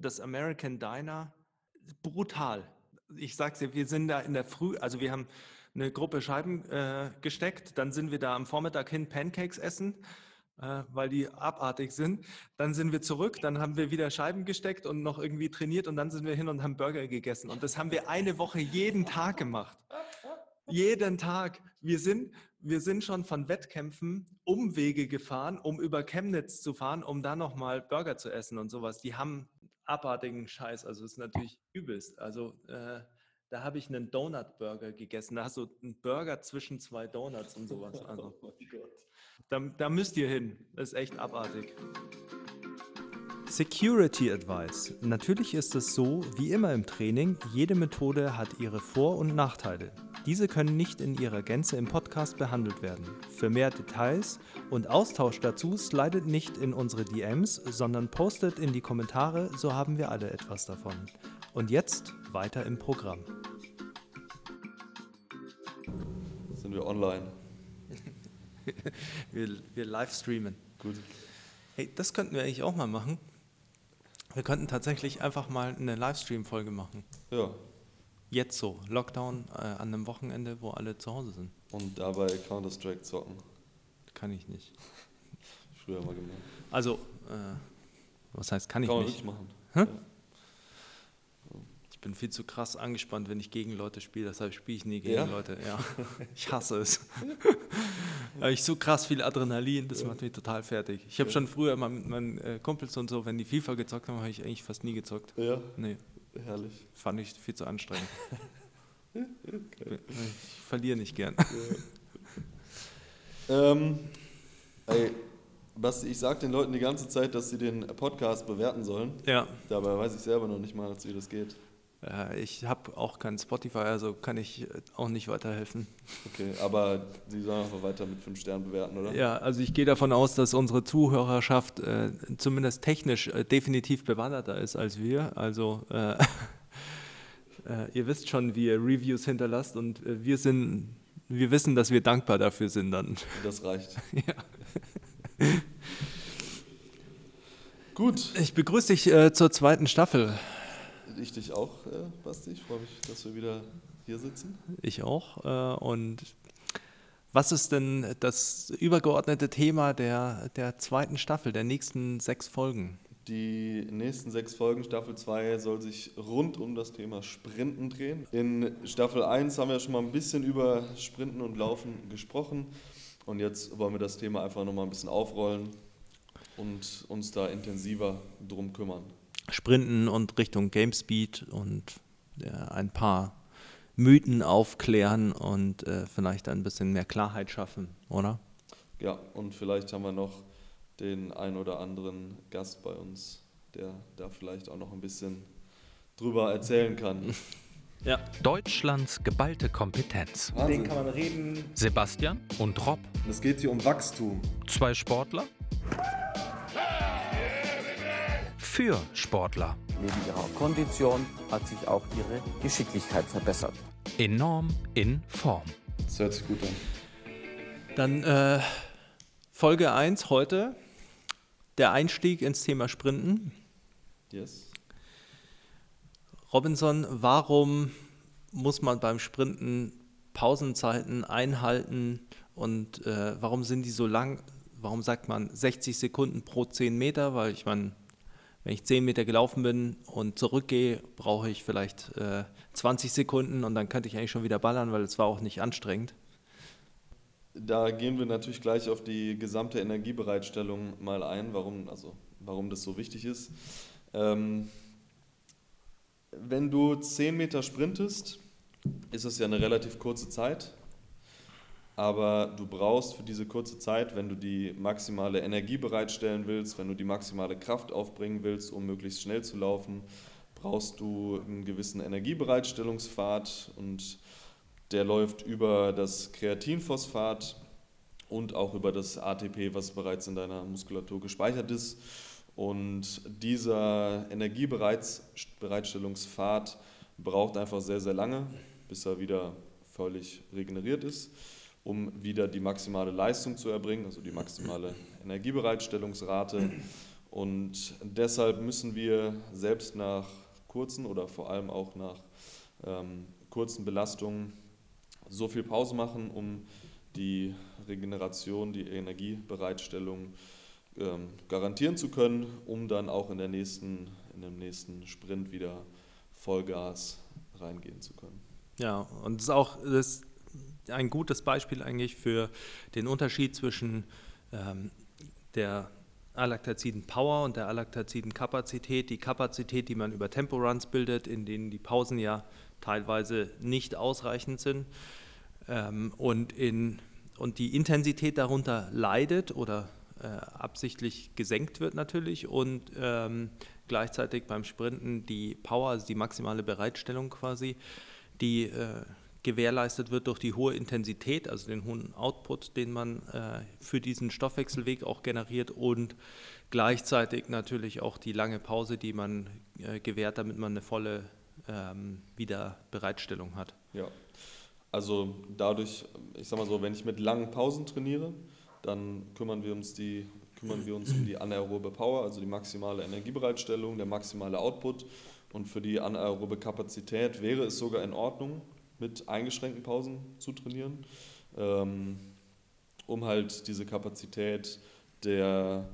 das American Diner, brutal. Ich sag's dir, wir sind da in der Früh, also wir haben eine Gruppe Scheiben äh, gesteckt, dann sind wir da am Vormittag hin Pancakes essen, äh, weil die abartig sind. Dann sind wir zurück, dann haben wir wieder Scheiben gesteckt und noch irgendwie trainiert und dann sind wir hin und haben Burger gegessen. Und das haben wir eine Woche jeden Tag gemacht. Jeden Tag. Wir sind, wir sind schon von Wettkämpfen Umwege gefahren, um über Chemnitz zu fahren, um da nochmal Burger zu essen und sowas. Die haben abartigen Scheiß. Also es ist natürlich übelst. Also äh, da habe ich einen Donut-Burger gegessen. Da hast du einen Burger zwischen zwei Donuts und sowas. Also, oh da, da müsst ihr hin. Das ist echt abartig. Security Advice. Natürlich ist es so, wie immer im Training, jede Methode hat ihre Vor- und Nachteile. Diese können nicht in ihrer Gänze im Podcast behandelt werden. Für mehr Details und Austausch dazu slidet nicht in unsere DMs, sondern postet in die Kommentare, so haben wir alle etwas davon. Und jetzt weiter im Programm. Sind wir online? wir, wir live streamen. Gut. Hey, das könnten wir eigentlich auch mal machen. Wir könnten tatsächlich einfach mal eine Livestream-Folge machen. Ja. Jetzt so, Lockdown äh, an einem Wochenende, wo alle zu Hause sind. Und dabei Counter-Strike zocken. Kann ich nicht. Früher mal gemacht. Also, äh, was heißt kann ich Kann man nicht? wirklich machen. Hä? Ja. Ich bin viel zu krass angespannt, wenn ich gegen Leute spiele. Deshalb spiele ich nie gegen Ja? Leute. Ja. Ich hasse es. habe ich so krass viel Adrenalin, das macht mich total fertig. Ich habe Ja. schon früher mal mit meinen äh, Kumpels und so, wenn die FIFA gezockt haben, habe ich eigentlich fast nie gezockt. Ja, Nee, herrlich. fand ich viel zu anstrengend. Ich verliere nicht gern. Ähm, ey, Basti, ich sag den Leuten die ganze Zeit, dass sie den Podcast bewerten sollen. Ja, Dabei weiß ich selber noch nicht mal, wie das geht. Äh, ich habe auch kein Spotify, also kann ich äh, auch nicht weiterhelfen. Okay, aber sie sollen einfach weiter mit 5 Sternen bewerten, oder? Ja, also ich gehe davon aus, dass unsere Zuhörerschaft äh, zumindest technisch äh, definitiv bewanderter ist als wir. Also äh, äh, ihr wisst schon, wie ihr Reviews hinterlasst und wir sind, wir wissen, dass wir dankbar dafür sind dann. Das reicht. ja. Gut. Ich begrüße dich zur zweiten Staffel. Ich dich auch, äh, Basti. Ich freue mich, dass wir wieder hier sitzen. Ich auch. Äh, und was ist denn das übergeordnete Thema der, der zweiten Staffel, der nächsten sechs Folgen? Die nächsten sechs Folgen, Staffel 2, soll sich rund um das Thema Sprinten drehen. In Staffel 1 haben wir schon mal ein bisschen über Sprinten und Laufen gesprochen. Und jetzt wollen wir das Thema einfach nochmal ein bisschen aufrollen und uns da intensiver drum kümmern. Sprinten und Richtung Gamespeed und ja, ein paar Mythen aufklären und äh, vielleicht ein bisschen mehr Klarheit schaffen, oder? Ja, und vielleicht haben wir noch den ein oder anderen Gast bei uns, der da vielleicht auch noch ein bisschen drüber erzählen kann. Ja. Deutschlands geballte Kompetenz. Wahnsinn. man reden. Sebastian und Rob, Es geht hier um Wachstum. zwei Sportler. Für Sportler. Neben ihrer Kondition hat sich auch ihre Geschicklichkeit verbessert. Enorm in Form. Das hört sich gut an. Dann äh, Folge 1 heute, der Einstieg ins Thema Sprinten. Yes. Robinson, warum muss man beim Sprinten Pausenzeiten einhalten und äh, warum sind die so lang? Warum sagt man 60 Sekunden pro 10 Meter? Weil ich meine, wenn ich 10 Meter gelaufen bin und zurückgehe, brauche ich vielleicht äh, 20 Sekunden und dann könnte ich eigentlich schon wieder ballern, weil es war auch nicht anstrengend. Da gehen wir natürlich gleich auf die gesamte Energiebereitstellung mal ein, warum, also, warum das so wichtig ist. Ähm, wenn du 10 Meter sprintest, ist es ja eine relativ kurze Zeit. Aber du brauchst für diese kurze Zeit, wenn du die maximale Energie bereitstellen willst, wenn du die maximale Kraft aufbringen willst, um möglichst schnell zu laufen, brauchst du einen gewissen Energiebereitstellungspfad und der läuft über das Kreatinphosphat und auch über das ATP, was bereits in deiner Muskulatur gespeichert ist. Und dieser Energiebereitstellungspfad braucht einfach sehr, sehr lange, bis er wieder völlig regeneriert ist, um wieder die maximale Leistung zu erbringen, also die maximale Energiebereitstellungsrate. Und deshalb müssen wir selbst nach kurzen oder vor allem auch nach ähm, kurzen Belastungen so viel Pause machen, um die Regeneration, die Energiebereitstellung ähm, garantieren zu können, um dann auch in, der nächsten, in dem nächsten Sprint wieder Vollgas reingehen zu können. Ja, und das ist auch das ein gutes Beispiel eigentlich für den Unterschied zwischen ähm, der Alaktaziden Power und der Alaktaziden Kapazität. Die Kapazität, die man über Temporuns bildet, in denen die Pausen ja teilweise nicht ausreichend sind. Ähm, und, in, und die Intensität darunter leidet oder äh, absichtlich gesenkt wird natürlich und ähm, gleichzeitig beim Sprinten die Power, also die maximale Bereitstellung quasi, die äh, gewährleistet wird durch die hohe Intensität, also den hohen Output, den man äh, für diesen Stoffwechselweg auch generiert und gleichzeitig natürlich auch die lange Pause, die man äh, gewährt, damit man eine volle ähm, Wiederbereitstellung hat. Ja, also dadurch, ich sag mal so, wenn ich mit langen Pausen trainiere, dann kümmern wir uns die kümmern wir uns um die anaerobe Power, also die maximale Energiebereitstellung, der maximale Output. Und für die anaerobe Kapazität wäre es sogar in Ordnung, mit eingeschränkten Pausen zu trainieren, ähm, um halt diese Kapazität der,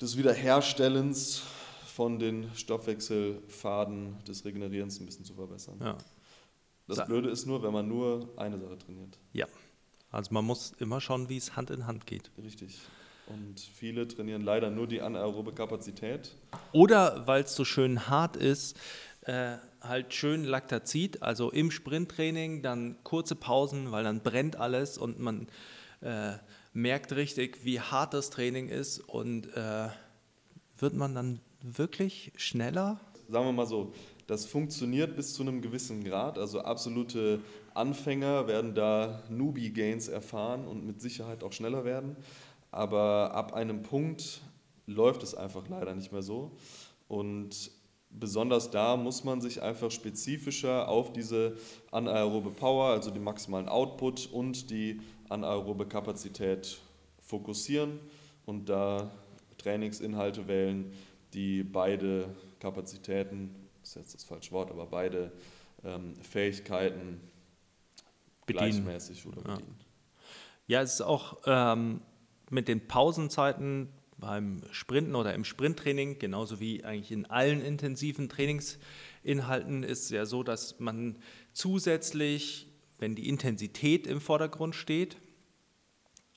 des Wiederherstellens von den Stoffwechselfaden des Regenerierens ein bisschen zu verbessern. Ja. Das Blöde ist nur, wenn man nur eine Sache trainiert. Ja, also man muss immer schauen, wie es Hand in Hand geht. Richtig. Und viele trainieren leider nur die anaerobe Kapazität. Oder weil es so schön hart ist, äh, halt schön Laktazid, also im Sprinttraining, dann kurze Pausen, weil dann brennt alles und man äh, merkt richtig, wie hart das Training ist und äh, wird man dann wirklich schneller? Sagen wir mal so, das funktioniert bis zu einem gewissen Grad. Also absolute Anfänger werden da Newbie-Gains erfahren und mit Sicherheit auch schneller werden. Aber ab einem Punkt läuft es einfach leider nicht mehr so. Und besonders da muss man sich einfach spezifischer auf diese anaerobe Power, also den maximalen Output und die anaerobe Kapazität fokussieren und da Trainingsinhalte wählen, die beide Kapazitäten, das ist jetzt das falsche Wort, aber beide ähm, Fähigkeiten bedienen. gleichmäßig oder bedienen. Ja. ja, es ist auch ähm, mit den Pausenzeiten beim Sprinten oder im Sprinttraining, genauso wie eigentlich in allen intensiven Trainingsinhalten, ist es ja so, dass man zusätzlich, wenn die Intensität im Vordergrund steht,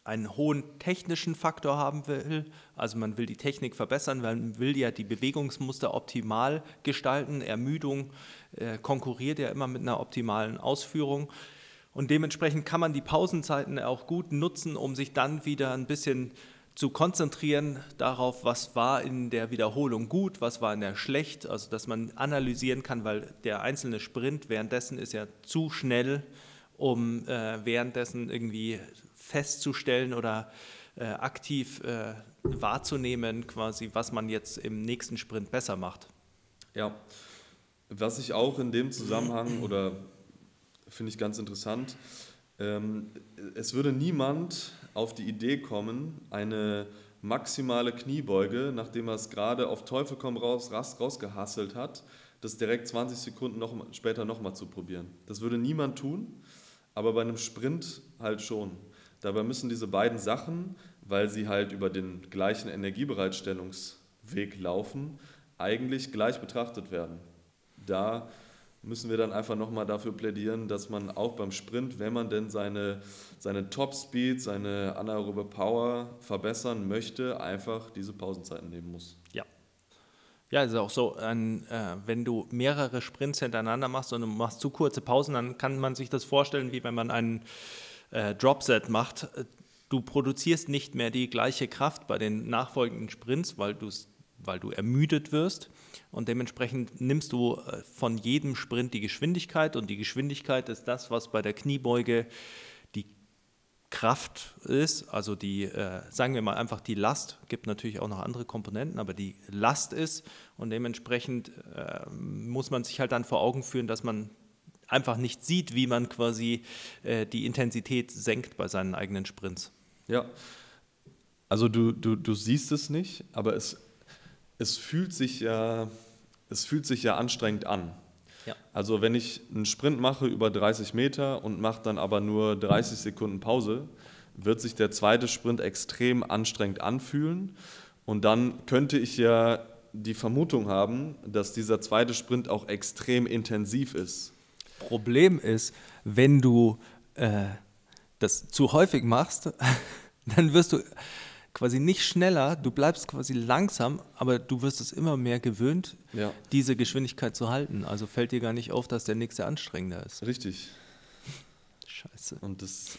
einen hohen technischen Faktor haben will. Also man will die Technik verbessern, man will ja die Bewegungsmuster optimal gestalten. Ermüdung äh, konkurriert ja immer mit einer optimalen Ausführung. Und dementsprechend kann man die Pausenzeiten auch gut nutzen, um sich dann wieder ein bisschen zu konzentrieren darauf, was war in der Wiederholung gut, was war in der schlecht, also dass man analysieren kann, weil der einzelne Sprint währenddessen ist ja zu schnell, um äh, währenddessen irgendwie festzustellen oder äh, aktiv äh, wahrzunehmen, quasi, was man jetzt im nächsten Sprint besser macht. Ja, was ich auch in dem Zusammenhang oder finde ich ganz interessant. Ähm, es würde niemand auf die Idee kommen, eine maximale Kniebeuge, nachdem er es gerade auf Teufel komm raus, raus rausgehasselt hat, das direkt 20 Sekunden noch, später nochmal zu probieren. Das würde niemand tun, aber bei einem Sprint halt schon. Dabei müssen diese beiden Sachen, weil sie halt über den gleichen Energiebereitstellungsweg laufen, eigentlich gleich betrachtet werden. Da müssen wir dann einfach nochmal dafür plädieren, dass man auch beim Sprint, wenn man denn seine, seine Top-Speed, seine anaerobe Power verbessern möchte, einfach diese Pausenzeiten nehmen muss. Ja. Ja, ist auch so, ein, äh, wenn du mehrere Sprints hintereinander machst und du machst zu kurze Pausen, dann kann man sich das vorstellen, wie wenn man einen äh, Dropset macht. Du produzierst nicht mehr die gleiche Kraft bei den nachfolgenden Sprints, weil, weil du ermüdet wirst und dementsprechend nimmst du äh, von jedem Sprint die Geschwindigkeit und die Geschwindigkeit ist das, was bei der Kniebeuge die Kraft ist, also die, äh, sagen wir mal einfach die Last, gibt natürlich auch noch andere Komponenten, aber die Last ist. Und dementsprechend äh, muss man sich halt dann vor Augen führen, dass man einfach nicht sieht, wie man quasi äh, die Intensität senkt bei seinen eigenen Sprints. Ja, also du, du, du siehst es nicht, aber es es fühlt sich ja, es fühlt sich ja anstrengend an. Ja. Also wenn ich einen Sprint mache über 30 Meter und mache dann aber nur 30 Sekunden Pause, wird sich der zweite Sprint extrem anstrengend anfühlen. Und dann könnte ich ja die Vermutung haben, dass dieser zweite Sprint auch extrem intensiv ist. Problem ist, wenn du äh, das zu häufig machst, dann wirst du quasi nicht schneller, du bleibst quasi langsam, aber du wirst es immer mehr gewöhnt, Ja. diese Geschwindigkeit zu halten. Also fällt dir gar nicht auf, dass der nächste anstrengender ist. Richtig. Scheiße. Und das,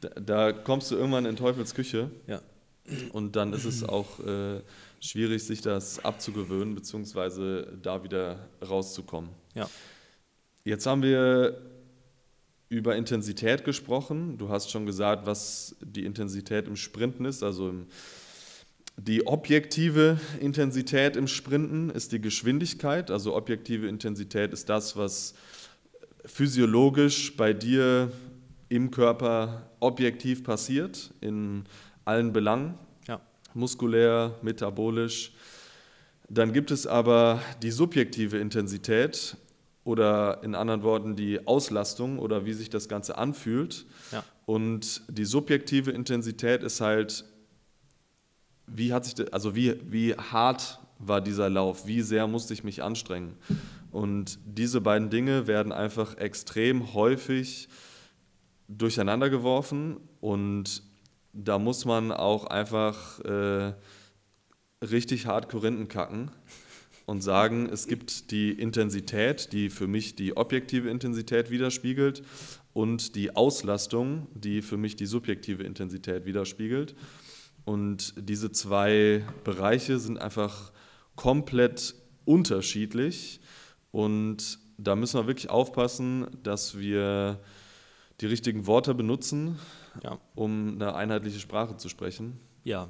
da, da kommst du irgendwann in Teufels Küche Ja. und dann ist es auch äh, schwierig, sich das abzugewöhnen, beziehungsweise da wieder rauszukommen. Ja. Jetzt haben wir über Intensität gesprochen. Du hast schon gesagt, was die Intensität im Sprinten ist. Also die objektive Intensität im Sprinten ist die Geschwindigkeit. Also objektive Intensität ist das, was physiologisch bei dir im Körper objektiv passiert, in allen Belangen Ja. muskulär, metabolisch. Dann gibt es aber die subjektive Intensität oder in anderen Worten die Auslastung oder wie sich das Ganze anfühlt. Ja. Und die subjektive Intensität ist halt, wie hat sich, das, also wie, wie hart war dieser Lauf, wie sehr musste ich mich anstrengen. Und diese beiden Dinge werden einfach extrem häufig durcheinander geworfen und da muss man auch einfach äh, richtig hart Korinthen kacken und sagen, es gibt die Intensität, die für mich die objektive Intensität widerspiegelt und die Auslastung, die für mich die subjektive Intensität widerspiegelt. Und diese zwei Bereiche sind einfach komplett unterschiedlich und da müssen wir wirklich aufpassen, dass wir die richtigen Worte benutzen, Ja. um eine einheitliche Sprache zu sprechen. Ja,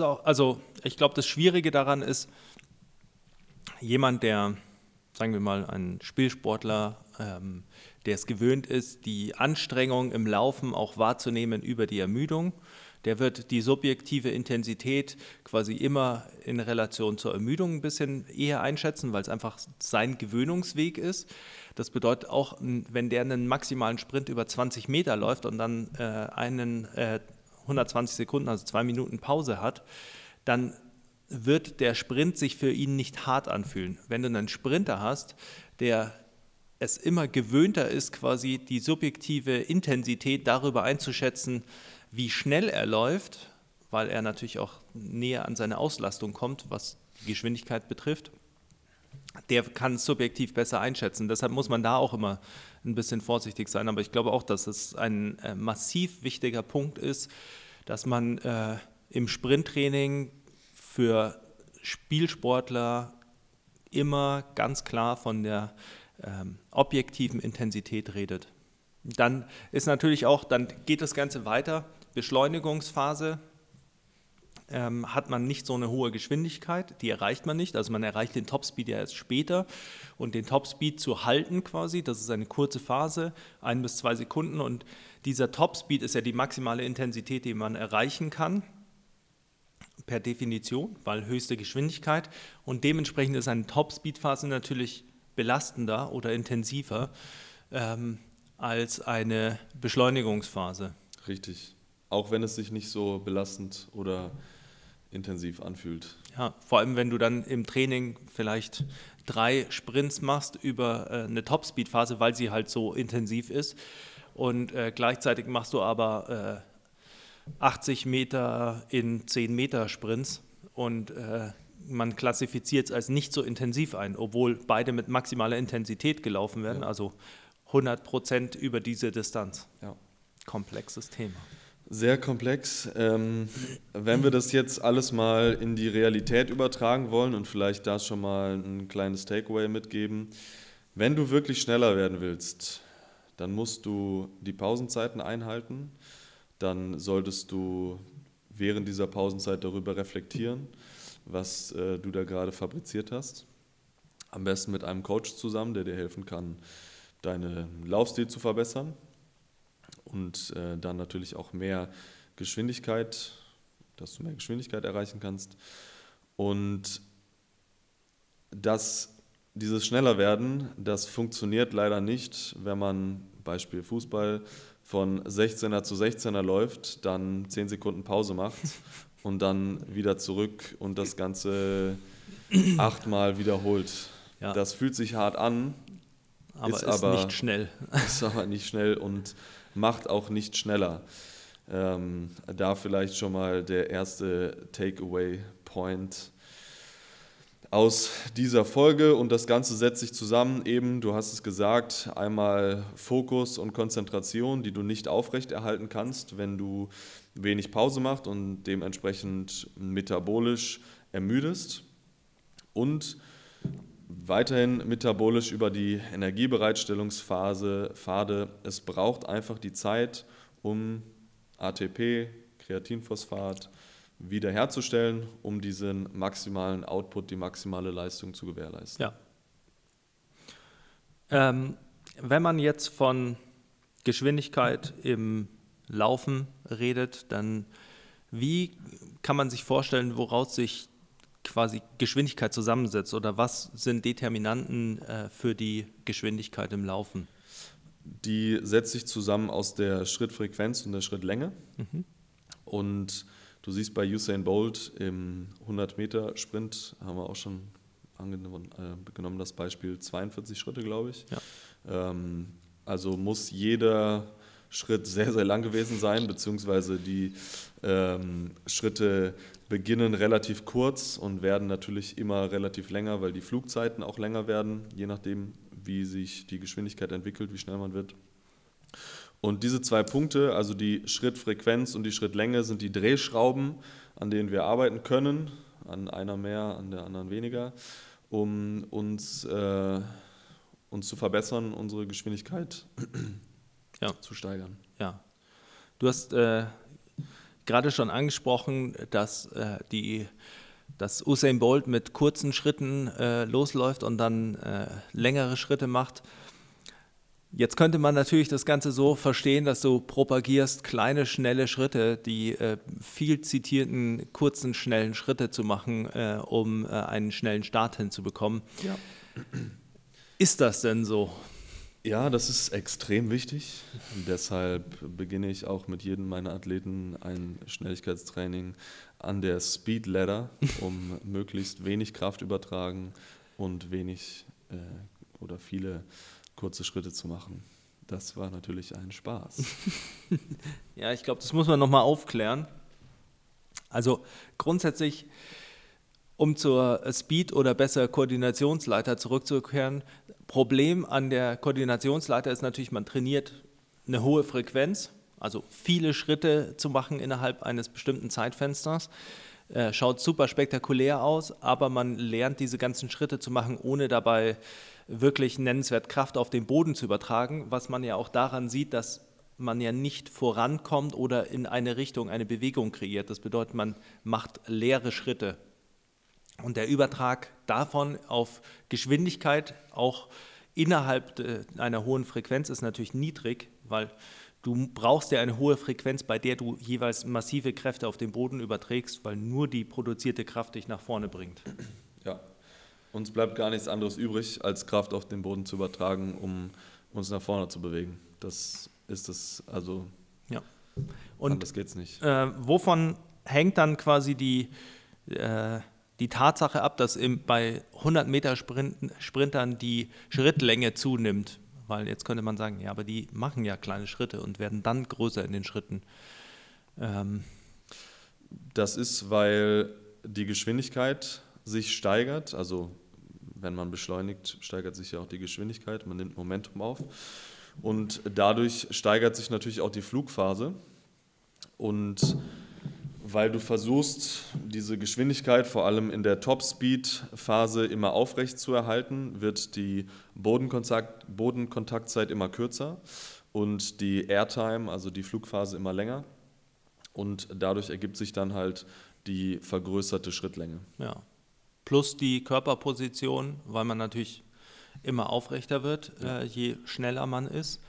auch, also ich glaube, das Schwierige daran ist, jemand, der, sagen wir mal, ein Spielsportler, ähm, der es gewöhnt ist, die Anstrengung im Laufen auch wahrzunehmen über die Ermüdung, der wird die subjektive Intensität quasi immer in Relation zur Ermüdung ein bisschen eher einschätzen, weil es einfach sein Gewöhnungsweg ist. Das bedeutet auch, wenn der einen maximalen Sprint über 20 Meter läuft und dann äh, einen äh, 120 Sekunden, also zwei Minuten Pause hat, dann wird der Sprint sich für ihn nicht hart anfühlen. Wenn du einen Sprinter hast, der es immer gewöhnter ist, quasi die subjektive Intensität darüber einzuschätzen, wie schnell er läuft, weil er natürlich auch näher an seine Auslastung kommt, was die Geschwindigkeit betrifft, der kann es subjektiv besser einschätzen. Deshalb muss man da auch immer ein bisschen vorsichtig sein. Aber ich glaube auch, dass es ein äh, massiv wichtiger Punkt ist, dass man äh, im Sprinttraining für Spielsportler immer ganz klar von der ähm, objektiven Intensität redet. Dann ist natürlich auch, dann geht das Ganze weiter. Beschleunigungsphase ähm, hat man nicht so eine hohe Geschwindigkeit, die erreicht man nicht. Also man erreicht den Topspeed ja erst später. Und den Topspeed zu halten quasi, das ist eine kurze Phase, ein bis zwei Sekunden. Und dieser Topspeed ist ja die maximale Intensität, die man erreichen kann per Definition, weil höchste Geschwindigkeit. Und dementsprechend ist eine Topspeed-Phase natürlich belastender oder intensiver ähm, als eine Beschleunigungsphase. Richtig. Auch wenn es sich nicht so belastend oder intensiv anfühlt. Ja, vor allem wenn du dann im Training vielleicht drei Sprints machst über äh, eine Topspeed-Phase, weil sie halt so intensiv ist. Und äh, gleichzeitig machst du aber äh, 80 Meter in 10 Meter Sprints und äh, man klassifiziert es als nicht so intensiv ein, obwohl beide mit maximaler Intensität gelaufen werden, Ja. also 100 Prozent über diese Distanz. Ja. Komplexes Thema. Sehr komplex. Ähm, wenn wir das jetzt alles mal in die Realität übertragen wollen und vielleicht da schon mal ein kleines Takeaway mitgeben, wenn du wirklich schneller werden willst, dann musst du die Pausenzeiten einhalten, dann solltest du während dieser Pausenzeit darüber reflektieren, was äh, du da gerade fabriziert hast. Am besten mit einem Coach zusammen, der dir helfen kann, deinen Laufstil zu verbessern und äh, dann natürlich auch mehr Geschwindigkeit, dass du mehr Geschwindigkeit erreichen kannst. Und dass dieses schneller werden, das funktioniert leider nicht, wenn man Beispiel Fußball von 16er zu 16er läuft, dann 10 Sekunden Pause macht und dann wieder zurück und das Ganze achtmal wiederholt. Ja. Das fühlt sich hart an, Aber Ist ist, aber- nicht schnell. ist aber nicht schnell und macht auch nicht schneller. Ähm, da vielleicht schon mal der erste Takeaway-Point aus dieser Folge und das Ganze setzt sich zusammen eben, du hast es gesagt, einmal Fokus und Konzentration, die du nicht aufrechterhalten kannst, wenn du wenig Pause machst und dementsprechend metabolisch ermüdest und weiterhin metabolisch über die Energiebereitstellungsphase, Pfade. Es braucht einfach die Zeit, um ATP, Kreatinphosphat wiederherzustellen, um diesen maximalen Output, die maximale Leistung zu gewährleisten. Ja. Ähm, wenn man jetzt von Geschwindigkeit im Laufen redet, dann wie kann man sich vorstellen, woraus sich quasi Geschwindigkeit zusammensetzt oder was sind Determinanten äh, für die Geschwindigkeit im Laufen? Die setzt sich zusammen aus der Schrittfrequenz und der Schrittlänge. Und du siehst bei Usain Bolt im 100-Meter-Sprint, haben wir auch schon angenommen, äh, genommen, das Beispiel 42 Schritte, glaube ich. Ja. Ähm, also muss jeder Schritt sehr, sehr lang gewesen sein, beziehungsweise die ähm, Schritte beginnen relativ kurz und werden natürlich immer relativ länger, weil die Flugzeiten auch länger werden, je nachdem, wie sich die Geschwindigkeit entwickelt, wie schnell man wird. Und diese zwei Punkte, also die Schrittfrequenz und die Schrittlänge, sind die Drehschrauben, an denen wir arbeiten können, an einer mehr, an der anderen weniger, um uns, äh, uns zu verbessern, unsere Geschwindigkeit Ja. zu steigern. Ja. Du hast äh, gerade schon angesprochen, dass äh, die dass Usain Bolt mit kurzen Schritten äh, losläuft und dann äh, längere Schritte macht. Jetzt könnte man natürlich das Ganze so verstehen, dass du propagierst kleine, schnelle Schritte, die äh, viel zitierten, kurzen, schnellen Schritte zu machen, äh, um äh, einen schnellen Start hinzubekommen. Ja. Ist das denn so? Ja, das ist extrem wichtig. Deshalb beginne ich auch mit jedem meiner Athleten ein Schnelligkeitstraining an der Speed Ladder, um möglichst wenig Kraft übertragen und wenig äh, oder viele kurze Schritte zu machen. Das war natürlich ein Spaß. Ja, ich glaube, das muss man nochmal aufklären. Also grundsätzlich, um zur Speed- oder besser Koordinationsleiter zurückzukehren, Problem an der Koordinationsleiter ist natürlich, man trainiert eine hohe Frequenz, also viele Schritte zu machen innerhalb eines bestimmten Zeitfensters. Äh, schaut super spektakulär aus, aber man lernt diese ganzen Schritte zu machen, ohne dabei wirklich nennenswert Kraft auf den Boden zu übertragen, was man ja auch daran sieht, dass man ja nicht vorankommt oder in eine Richtung eine Bewegung kreiert. Das bedeutet, man macht leere Schritte. Und der Übertrag davon auf Geschwindigkeit, auch innerhalb einer hohen Frequenz, ist natürlich niedrig, weil du brauchst ja eine hohe Frequenz, bei der du jeweils massive Kräfte auf den Boden überträgst, weil nur die produzierte Kraft dich nach vorne bringt. Ja, uns bleibt gar nichts anderes übrig, als Kraft auf den Boden zu übertragen, um uns nach vorne zu bewegen. Das ist es, also Ja. Und anders geht's nicht. äh, wovon hängt dann quasi die, äh, die Tatsache ab, dass im, bei 100 Meter Sprinten, Sprintern die Schrittlänge zunimmt? Weil jetzt könnte man sagen, ja, aber die machen ja kleine Schritte und werden dann größer in den Schritten. Ähm, Das ist, weil die Geschwindigkeit sich steigert. Also wenn man beschleunigt, steigert sich ja auch die Geschwindigkeit. Man nimmt Momentum auf. Und dadurch steigert sich natürlich auch die Flugphase. Und weil du versuchst, diese Geschwindigkeit vor allem in der Top-Speed-Phase immer aufrecht zu erhalten, wird die Bodenkontakt, Bodenkontaktzeit immer kürzer und die Airtime, also die Flugphase, immer länger. Und dadurch ergibt sich dann halt die vergrößerte Schrittlänge. ja. Plus die Körperposition, weil man natürlich immer aufrechter wird, äh, je schneller man ist.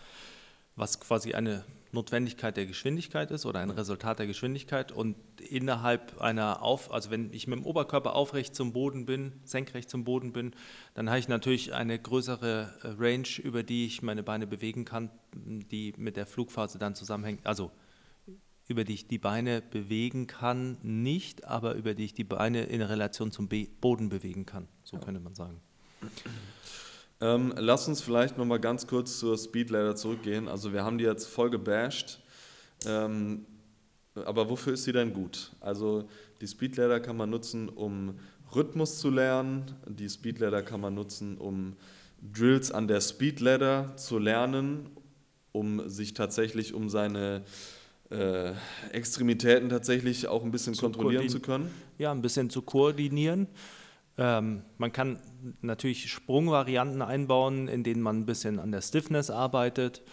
was quasi eine Notwendigkeit der Geschwindigkeit ist oder ein Resultat der Geschwindigkeit und innerhalb einer Auf, also wenn ich mit dem Oberkörper aufrecht zum Boden bin, senkrecht zum Boden bin, dann habe ich natürlich eine größere äh, Range, über die ich meine Beine bewegen kann, die mit der Flugphase dann zusammenhängt. Also über die ich die Beine bewegen kann, nicht, aber über die ich die Beine in Relation zum Be Boden bewegen kann. So ja. könnte man sagen. Ähm, lass uns vielleicht nochmal ganz kurz zur Speedladder zurückgehen. Also wir haben die jetzt voll gebasht. Ähm, aber wofür ist sie denn gut? Also die Speedladder kann man nutzen, um Rhythmus zu lernen. Die Speedladder kann man nutzen, um Drills an der Speedladder zu lernen, um sich tatsächlich um seine äh, Extremitäten tatsächlich auch ein bisschen zu kontrollieren zu können. Ja, ein bisschen zu koordinieren. Ähm, man kann natürlich Sprungvarianten einbauen, in denen man ein bisschen an der Stiffness arbeitet.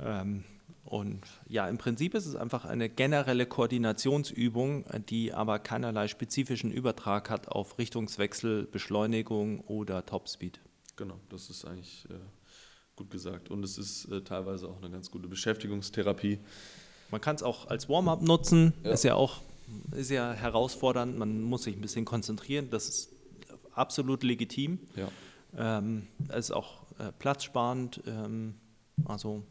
Ähm, und ja, im Prinzip ist es einfach eine generelle Koordinationsübung, die aber keinerlei spezifischen Übertrag hat auf Richtungswechsel, Beschleunigung oder Topspeed. Genau, das ist eigentlich äh, gut gesagt. Und es ist äh, teilweise auch eine ganz gute Beschäftigungstherapie. Man kann es auch als Warm-up nutzen, ja. ist ja auch ist ja herausfordernd, man muss sich ein bisschen konzentrieren, das ist absolut legitim. Ja. Ähm, ist auch äh, platzsparend, ähm, also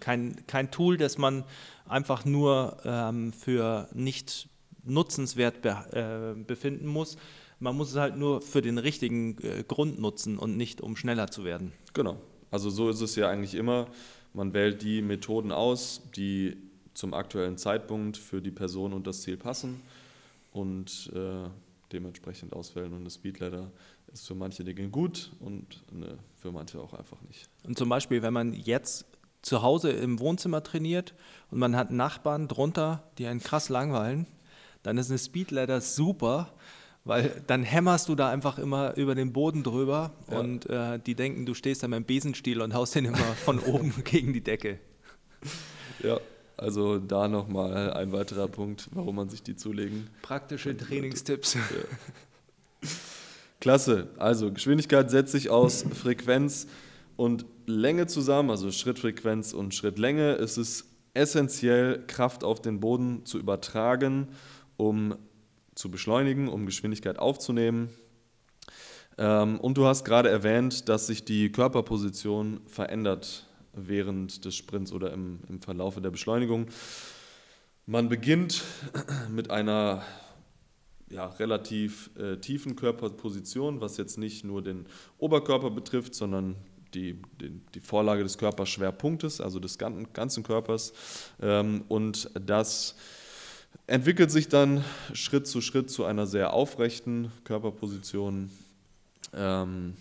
kein, kein Tool, das man einfach nur ähm, für nicht nutzenswert be äh, befinden muss. Man muss es halt nur für den richtigen äh, Grund nutzen und nicht um schneller zu werden. Genau. Also so ist es ja eigentlich immer. Man wählt die Methoden aus, die zum aktuellen Zeitpunkt für die Person und das Ziel passen und äh, dementsprechend auswählen. Und eine Speedladder ist für manche Dinge gut und eine, für manche auch einfach nicht. Und zum Beispiel, wenn man jetzt zu Hause im Wohnzimmer trainiert und man hat Nachbarn drunter, die einen krass langweilen, dann ist eine Speedladder super, weil dann hämmerst du da einfach immer über den Boden drüber ja. und äh, die denken, du stehst da mit dem Besenstiel und haust den immer von oben gegen die Decke. Ja, also da nochmal ein weiterer Punkt, warum man sich die zulegen. Praktische Trainingstipps. Ja. Klasse. Also Geschwindigkeit setzt sich aus Frequenz und Länge zusammen, also Schrittfrequenz und Schrittlänge. Es ist essentiell, Kraft auf den Boden zu übertragen, um zu beschleunigen, um Geschwindigkeit aufzunehmen. Ähm, und du hast gerade erwähnt, dass sich die Körperposition verändert während des Sprints oder im, im Verlaufe der Beschleunigung. Man beginnt mit einer ja, relativ äh, tiefen Körperposition, was jetzt nicht nur den Oberkörper betrifft, sondern die, die, die Vorlage des Körperschwerpunktes, also des ganzen, Körpers. Ähm, und das entwickelt sich dann Schritt zu Schritt zu einer sehr aufrechten Körperposition. Ähm,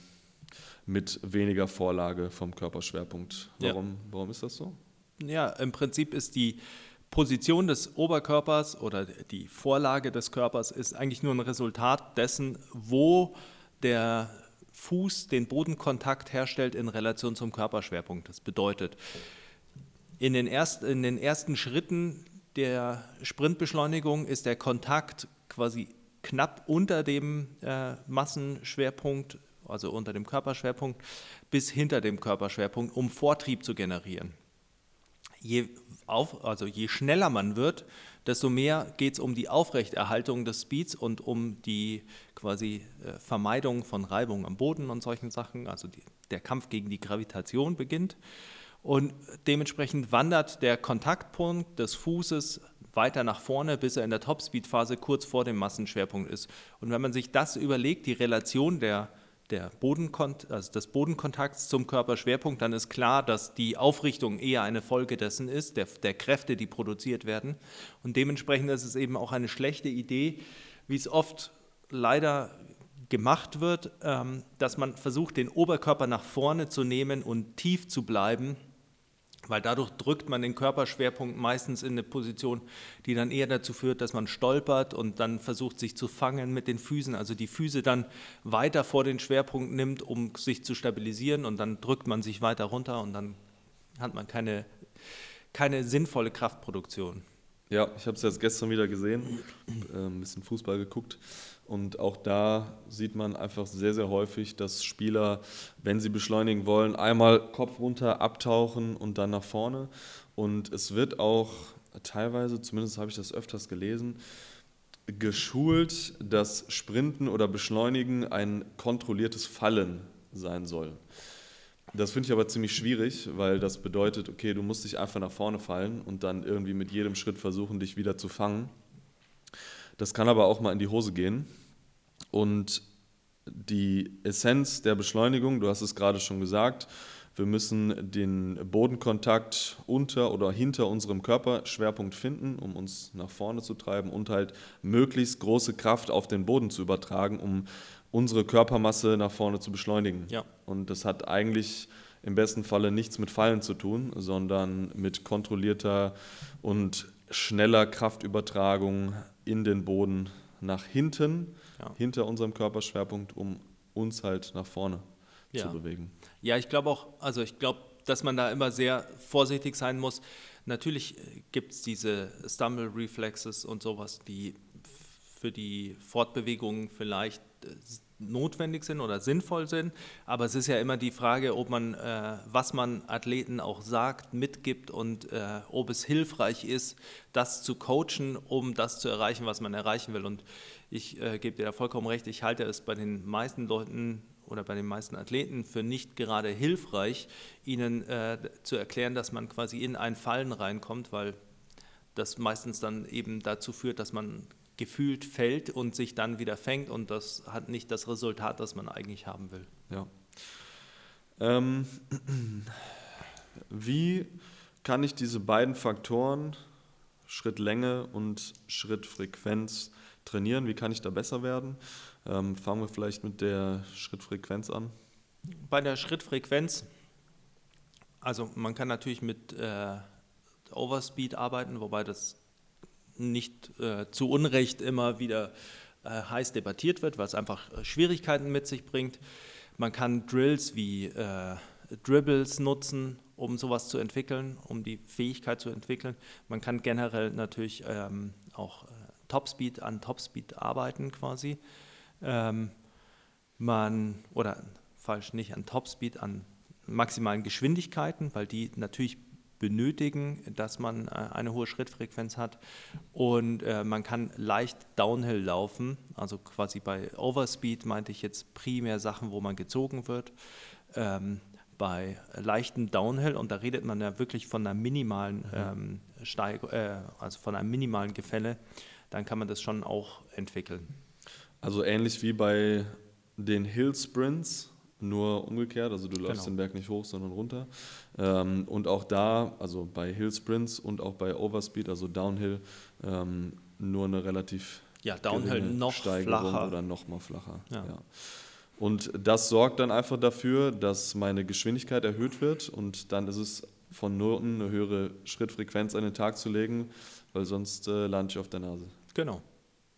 mit weniger Vorlage vom Körperschwerpunkt. Warum, ja. warum ist das so? Ja, im Prinzip ist die Position des Oberkörpers oder die Vorlage des Körpers ist eigentlich nur ein Resultat dessen, wo der Fuß den Bodenkontakt herstellt in Relation zum Körperschwerpunkt. Das bedeutet, in den, erst, in den ersten Schritten der Sprintbeschleunigung ist der Kontakt quasi knapp unter dem äh, Massenschwerpunkt also unter dem Körperschwerpunkt, bis hinter dem Körperschwerpunkt, um Vortrieb zu generieren. Je, auf, also je schneller man wird, desto mehr geht es um die Aufrechterhaltung des Speeds und um die quasi äh, Vermeidung von Reibung am Boden und solchen Sachen. Also die, der Kampf gegen die Gravitation beginnt. Und dementsprechend wandert der Kontaktpunkt des Fußes weiter nach vorne, bis er in der Topspeed-Phase kurz vor dem Massenschwerpunkt ist. Und wenn man sich das überlegt, die Relation der der Bodenkont also des Bodenkontakts zum Körperschwerpunkt, dann ist klar, dass die Aufrichtung eher eine Folge dessen ist, der, der Kräfte, die produziert werden. Und dementsprechend ist es eben auch eine schlechte Idee, wie es oft leider gemacht wird, ähm, dass man versucht, den Oberkörper nach vorne zu nehmen und tief zu bleiben weil dadurch drückt man den Körperschwerpunkt meistens in eine Position, die dann eher dazu führt, dass man stolpert und dann versucht, sich zu fangen mit den Füßen, also die Füße dann weiter vor den Schwerpunkt nimmt, um sich zu stabilisieren und dann drückt man sich weiter runter und dann hat man keine, keine sinnvolle Kraftproduktion. Ja, ich habe es jetzt gestern wieder gesehen, äh, ein bisschen Fußball geguckt. Und auch da sieht man einfach sehr, sehr häufig, dass Spieler, wenn sie beschleunigen wollen, einmal Kopf runter, abtauchen und dann nach vorne. Und es wird auch teilweise, zumindest habe ich das öfters gelesen, geschult, dass Sprinten oder Beschleunigen ein kontrolliertes Fallen sein soll. Das finde ich aber ziemlich schwierig, weil das bedeutet, okay, du musst dich einfach nach vorne fallen und dann irgendwie mit jedem Schritt versuchen, dich wieder zu fangen. Das kann aber auch mal in die Hose gehen. Und die Essenz der Beschleunigung, du hast es gerade schon gesagt, wir müssen den Bodenkontakt unter oder hinter unserem Körperschwerpunkt finden, um uns nach vorne zu treiben und halt möglichst große Kraft auf den Boden zu übertragen, um unsere Körpermasse nach vorne zu beschleunigen. Ja. Und das hat eigentlich im besten Falle nichts mit Fallen zu tun, sondern mit kontrollierter und schneller Kraftübertragung in den Boden nach hinten, Ja. hinter unserem Körperschwerpunkt, um uns halt nach vorne Ja. zu bewegen. Ja, ich glaube auch, also ich glaube, dass man da immer sehr vorsichtig sein muss. Natürlich gibt es diese Stumble Reflexes und sowas, die für die Fortbewegung vielleicht notwendig sind oder sinnvoll sind. Aber es ist ja immer die Frage, ob man, äh, was man Athleten auch sagt, mitgibt und äh, ob es hilfreich ist, das zu coachen, um das zu erreichen, was man erreichen will. Und ich äh, gebe dir da vollkommen recht, ich halte es bei den meisten Leuten oder bei den meisten Athleten für nicht gerade hilfreich, ihnen äh, zu erklären, dass man quasi in ein Fallen reinkommt, weil das meistens dann eben dazu führt, dass man gefühlt fällt und sich dann wieder fängt und das hat nicht das Resultat, das man eigentlich haben will. Ja. Ähm, wie kann ich diese beiden Faktoren, Schrittlänge und Schrittfrequenz, trainieren? Wie kann ich da besser werden? Ähm, fangen wir vielleicht mit der Schrittfrequenz an. Bei der Schrittfrequenz, also man kann natürlich mit äh, Overspeed arbeiten, wobei das nicht äh, zu Unrecht immer wieder äh, heiß debattiert wird, weil es einfach äh, Schwierigkeiten mit sich bringt. Man kann Drills wie äh, Dribbles nutzen, um sowas zu entwickeln, um die Fähigkeit zu entwickeln. Man kann generell natürlich ähm, auch äh, Topspeed an Topspeed arbeiten quasi. Ähm, man, oder falsch, nicht an Topspeed, an maximalen Geschwindigkeiten, weil die natürlich benötigen, dass man äh, eine hohe Schrittfrequenz hat. Und äh, man kann leicht Downhill laufen, also quasi bei Overspeed meinte ich jetzt primär Sachen, wo man gezogen wird. Ähm, bei leichtem Downhill, und da redet man ja wirklich von einer minimalen ähm, Steig äh, also von einem minimalen Gefälle, dann kann man das schon auch entwickeln. Also ähnlich wie bei den Hill Sprints, nur umgekehrt. Also du läufst Genau. den Berg nicht hoch, sondern runter. Ähm, und auch da, also bei Hill Sprints und auch bei Overspeed, also Downhill, ähm, nur eine relativ Ja, Downhill noch Steigerung flacher. oder noch mal flacher. Ja. Und das sorgt dann einfach dafür, dass meine Geschwindigkeit erhöht wird und dann ist es von Noten eine höhere Schrittfrequenz an den Tag zu legen, weil sonst äh, lande ich auf der Nase. Genau.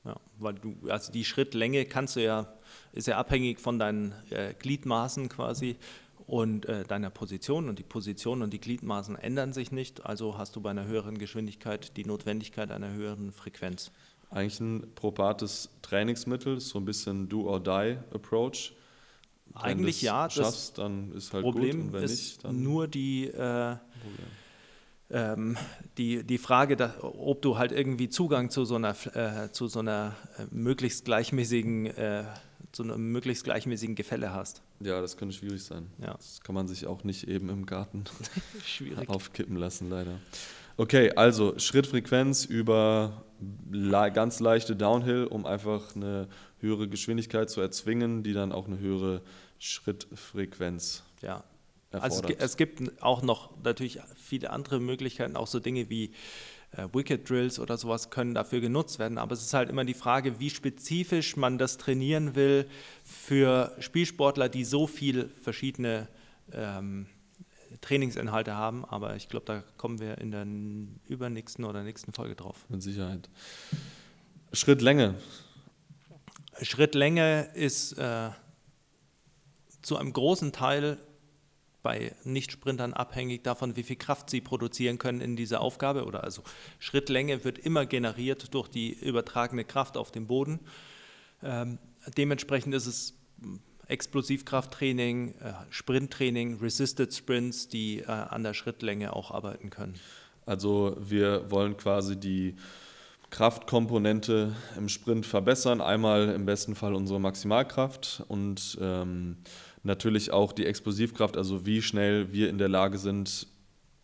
Ja, weil du, also die Schrittlänge kannst du ja, ist ja abhängig von deinen äh, Gliedmaßen quasi und äh, deiner Position. Und die Position und die Gliedmaßen ändern sich nicht. Also hast du bei einer höheren Geschwindigkeit die Notwendigkeit einer höheren Frequenz. Eigentlich ein probates Trainingsmittel, so ein bisschen Do-or-Die-Approach. Eigentlich ja, das schaffst, dann ist halt gut Problem und wenn ist nicht, dann nur die, äh, Problem. Ähm, die, die Frage, da, ob du halt irgendwie Zugang zu so einer, äh, zu so einer äh, möglichst gleichmäßigen, äh, zu einem möglichst gleichmäßigen Gefälle hast. Ja, das könnte schwierig sein. Ja. Das kann man sich auch nicht eben im Garten aufkippen lassen, leider. Okay, also Schrittfrequenz über le ganz leichte Downhill, um einfach eine höhere Geschwindigkeit zu erzwingen, die dann auch eine höhere Schrittfrequenz Ja. Also es, erfordert. es gibt auch noch natürlich viele andere Möglichkeiten, auch so Dinge wie äh, Wicket Drills oder sowas können dafür genutzt werden. Aber es ist halt immer die Frage, wie spezifisch man das trainieren will für Spielsportler, die so viel verschiedene ähm, Trainingsinhalte haben. Aber ich glaube, da kommen wir in der übernächsten oder nächsten Folge drauf. Mit Sicherheit. Schrittlänge. Schrittlänge ist äh, zu einem großen Teil bei Nicht-Sprintern abhängig davon, wie viel Kraft sie produzieren können in dieser Aufgabe. Oder also Schrittlänge wird immer generiert durch die übertragene Kraft auf dem Boden. Ähm, dementsprechend ist es Explosivkrafttraining, äh, Sprinttraining, Resisted Sprints, die äh, an der Schrittlänge auch arbeiten können. Also wir wollen quasi die Kraftkomponente im Sprint verbessern. Einmal im besten Fall unsere Maximalkraft und ähm, natürlich auch die Explosivkraft, also wie schnell wir in der Lage sind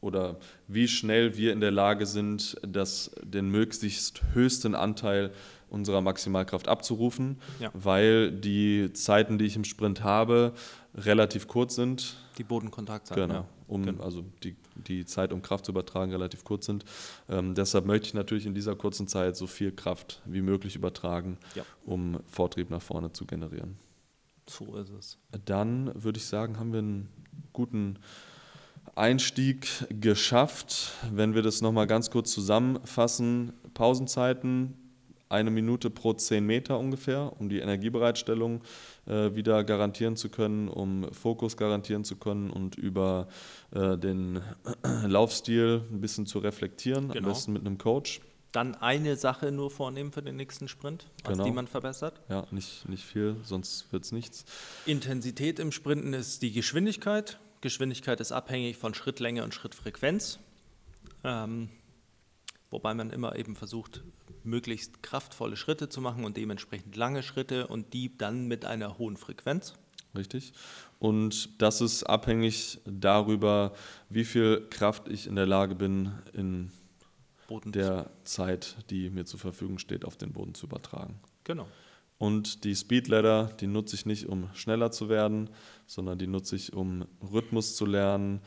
oder wie schnell wir in der Lage sind, das, den möglichst höchsten Anteil unserer Maximalkraft abzurufen, Ja. weil die Zeiten, die ich im Sprint habe, relativ kurz sind. Die Bodenkontakt Genau. ja. Um, genau. Also die, die Zeit, um Kraft zu übertragen, relativ kurz sind. Ähm, deshalb möchte ich natürlich in dieser kurzen Zeit so viel Kraft wie möglich übertragen, Ja. um Vortrieb nach vorne zu generieren. So ist es. Dann würde ich sagen, haben wir einen guten Einstieg geschafft. Wenn wir das nochmal ganz kurz zusammenfassen, Pausenzeiten, eine Minute pro 10 Meter ungefähr, um die Energiebereitstellung äh, wieder garantieren zu können, um Fokus garantieren zu können und über äh, den Laufstil ein bisschen zu reflektieren, Genau. am besten mit einem Coach. Dann eine Sache nur vornehmen für den nächsten Sprint, Genau. die man verbessert. Ja, nicht, nicht viel, sonst wird es nichts. Intensität im Sprinten ist die Geschwindigkeit. Geschwindigkeit ist abhängig von Schrittlänge und Schrittfrequenz. Ähm, wobei man immer eben versucht, möglichst kraftvolle Schritte zu machen und dementsprechend lange Schritte und die dann mit einer hohen Frequenz. Richtig. Und das ist abhängig darüber, wie viel Kraft ich in der Lage bin, in Boden der Zeit, die mir zur Verfügung steht, auf den Boden zu übertragen. Genau. Und die Speed Ladder, die nutze ich nicht, um schneller zu werden, sondern die nutze ich, um Rhythmus zu lernen,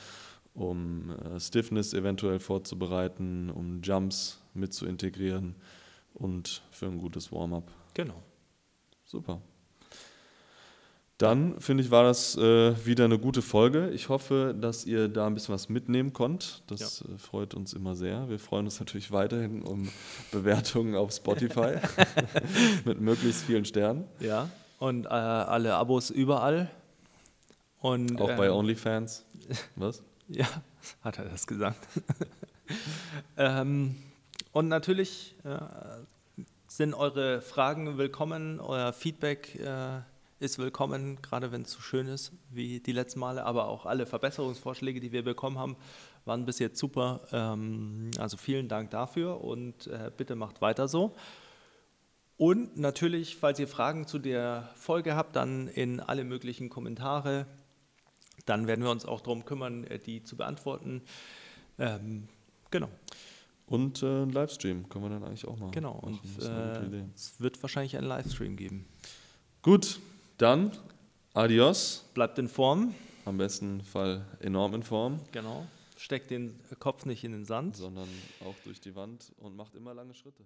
um äh, Stiffness eventuell vorzubereiten, um Jumps mit zu integrieren und für ein gutes Warm-up. Genau. Super. Dann finde ich, war das äh, wieder eine gute Folge. Ich hoffe, dass ihr da ein bisschen was mitnehmen konnt. Das äh, freut uns immer sehr. Wir freuen uns natürlich weiterhin um Bewertungen auf Spotify mit möglichst vielen Sternen. Ja. Und äh, alle Abos überall. Und, Auch bei ähm, OnlyFans. Was? Ja, hat er das gesagt. ähm, und natürlich äh, sind eure Fragen willkommen, euer Feedback äh, ist willkommen, gerade wenn es so schön ist wie die letzten Male, aber auch alle Verbesserungsvorschläge, die wir bekommen haben, waren bis jetzt super. Ähm, also vielen Dank dafür und äh, bitte macht weiter so. Und natürlich, falls ihr Fragen zu der Folge habt, dann in alle möglichen Kommentare. Dann werden wir uns auch darum kümmern, äh, die zu beantworten. Ähm, genau, Und äh, ein Livestream können wir dann eigentlich auch machen. genau. Und äh, es wird wahrscheinlich einen Livestream geben. Gut, dann adios. Bleibt in Form, Am besten Fall enorm in Form, genau. Steckt den Kopf nicht in den Sand. sondern auch durch die Wand und macht immer lange Schritte.